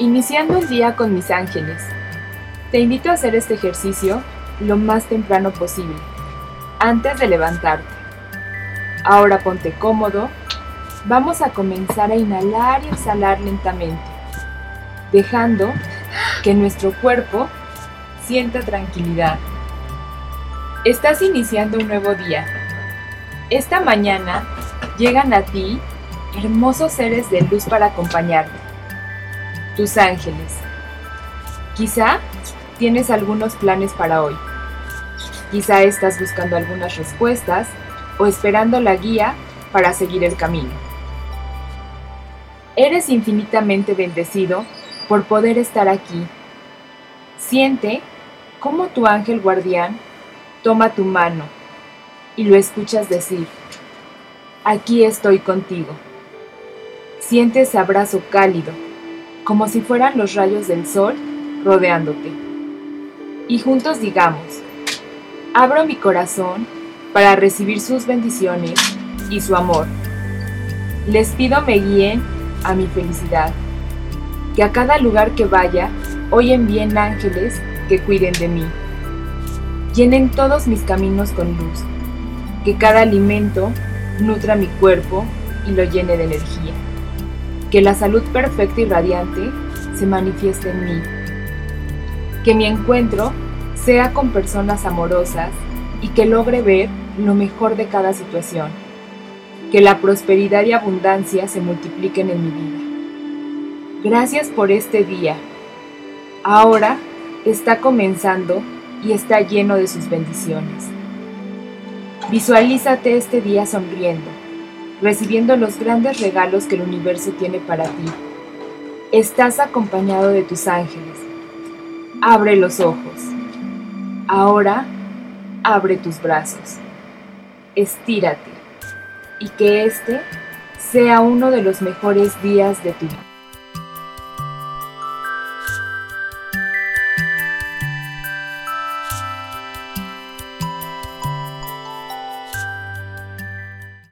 Iniciando el día con mis ángeles. Te invito a hacer este ejercicio lo más temprano posible, antes de levantarte. Ahora ponte cómodo. Vamos a comenzar a inhalar y exhalar lentamente, dejando que nuestro cuerpo sienta tranquilidad. Estás iniciando un nuevo día. Esta mañana llegan a ti hermosos seres de luz para acompañarte tus ángeles. Quizá tienes algunos planes para hoy. Quizá estás buscando algunas respuestas o esperando la guía para seguir el camino. Eres infinitamente bendecido por poder estar aquí. Siente cómo tu ángel guardián toma tu mano y lo escuchas decir, aquí estoy contigo. Siente ese abrazo cálido como si fueran los rayos del sol rodeándote. Y juntos digamos, abro mi corazón para recibir sus bendiciones y su amor. Les pido me guíen a mi felicidad, que a cada lugar que vaya hoy envíen ángeles que cuiden de mí. Llenen todos mis caminos con luz, que cada alimento nutra mi cuerpo y lo llene de energía que la salud perfecta y radiante se manifieste en mí, que mi encuentro sea con personas amorosas y que logre ver lo mejor de cada situación, que la prosperidad y abundancia se multipliquen en mi vida. Gracias por este día. Ahora está comenzando y está lleno de sus bendiciones. Visualízate este día sonriendo recibiendo los grandes regalos que el universo tiene para ti. Estás acompañado de tus ángeles. Abre los ojos. Ahora, abre tus brazos. Estírate y que este sea uno de los mejores días de tu vida.